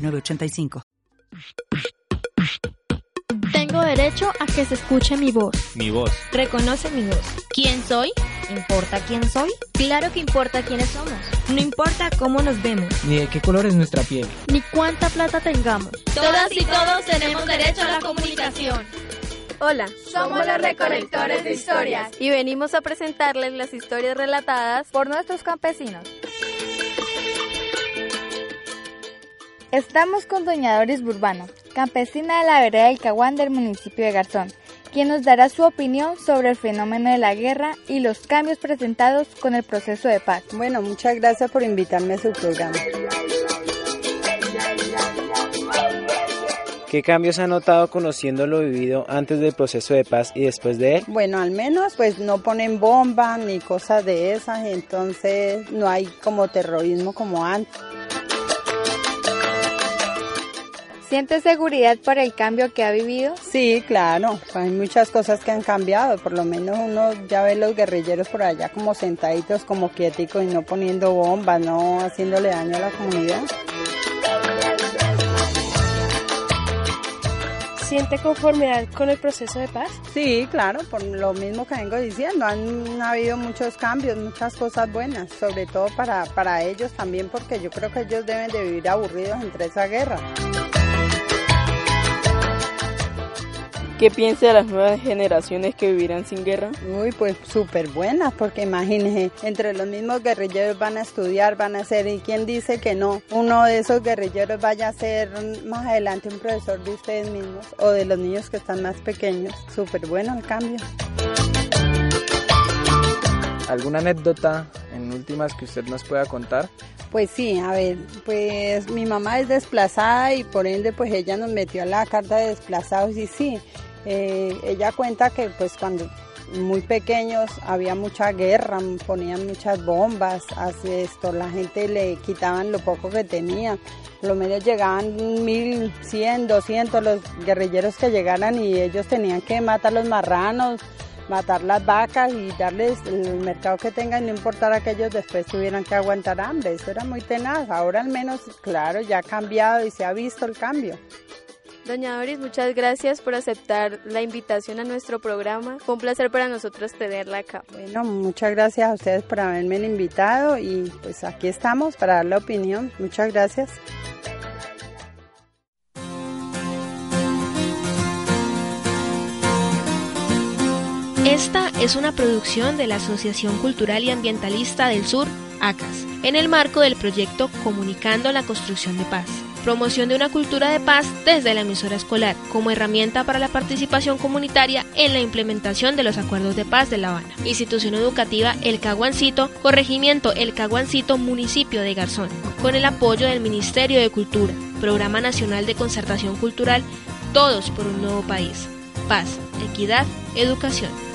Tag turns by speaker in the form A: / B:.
A: 906985.
B: Tengo derecho a que se escuche mi voz.
C: Mi voz.
B: Reconoce mi voz.
D: ¿Quién soy?
B: ¿Importa quién soy?
D: Claro que importa quiénes somos.
B: No importa cómo nos vemos.
C: Ni de qué color es nuestra piel.
B: Ni cuánta plata tengamos.
D: Todas y todos tenemos derecho a la comunicación.
E: Hola, somos los recolectores de historias
B: y venimos a presentarles las historias relatadas
E: por nuestros campesinos.
F: Estamos con doña Doris Burbano, campesina de la vereda del Caguán del municipio de Garzón, quien nos dará su opinión sobre el fenómeno de la guerra y los cambios presentados con el proceso de paz.
G: Bueno, muchas gracias por invitarme a su programa.
H: ¿Qué cambios ha notado conociendo lo vivido antes del proceso de paz y después de él?
G: Bueno, al menos pues no ponen bombas ni cosas de esas, entonces no hay como terrorismo como antes.
F: ¿Siente seguridad por el cambio que ha vivido?
G: Sí, claro, hay muchas cosas que han cambiado, por lo menos uno ya ve los guerrilleros por allá como sentaditos, como quieticos y no poniendo bombas, no haciéndole daño a la comunidad.
I: ¿Siente conformidad con el proceso de paz?
G: Sí, claro, por lo mismo que vengo diciendo, han habido muchos cambios, muchas cosas buenas, sobre todo para, para ellos también, porque yo creo que ellos deben de vivir aburridos entre esa guerra.
J: ¿Qué piensa de las nuevas generaciones que vivirán sin guerra?
G: Uy, pues súper buenas, porque imagínense, entre los mismos guerrilleros van a estudiar, van a ser, ¿y quién dice que no? Uno de esos guerrilleros vaya a ser más adelante un profesor de ustedes mismos o de los niños que están más pequeños. Súper bueno el cambio.
H: ¿Alguna anécdota en últimas que usted nos pueda contar?
G: Pues sí, a ver, pues mi mamá es desplazada y por ende pues ella nos metió a la carta de desplazados y sí, eh, ella cuenta que pues cuando muy pequeños había mucha guerra, ponían muchas bombas, así esto, la gente le quitaban lo poco que tenía. Lo menos llegaban mil, cien, doscientos los guerrilleros que llegaran y ellos tenían que matar los marranos, matar las vacas y darles el mercado que tengan, no importara que ellos después tuvieran que aguantar hambre. Eso era muy tenaz. Ahora al menos, claro, ya ha cambiado y se ha visto el cambio.
B: Doña Doris, muchas gracias por aceptar la invitación a nuestro programa. Fue un placer para nosotros tenerla acá.
G: Bueno, muchas gracias a ustedes por haberme invitado y pues aquí estamos para dar la opinión. Muchas gracias.
K: Esta es una producción de la Asociación Cultural y Ambientalista del Sur, ACAS, en el marco del proyecto Comunicando la Construcción de Paz promoción de una cultura de paz desde la emisora escolar como herramienta para la participación comunitaria en la implementación de los acuerdos de paz de La Habana. Institución educativa El Caguancito, corregimiento El Caguancito, municipio de Garzón, con el apoyo del Ministerio de Cultura, Programa Nacional de Concertación Cultural, Todos por un Nuevo País. Paz, equidad, educación.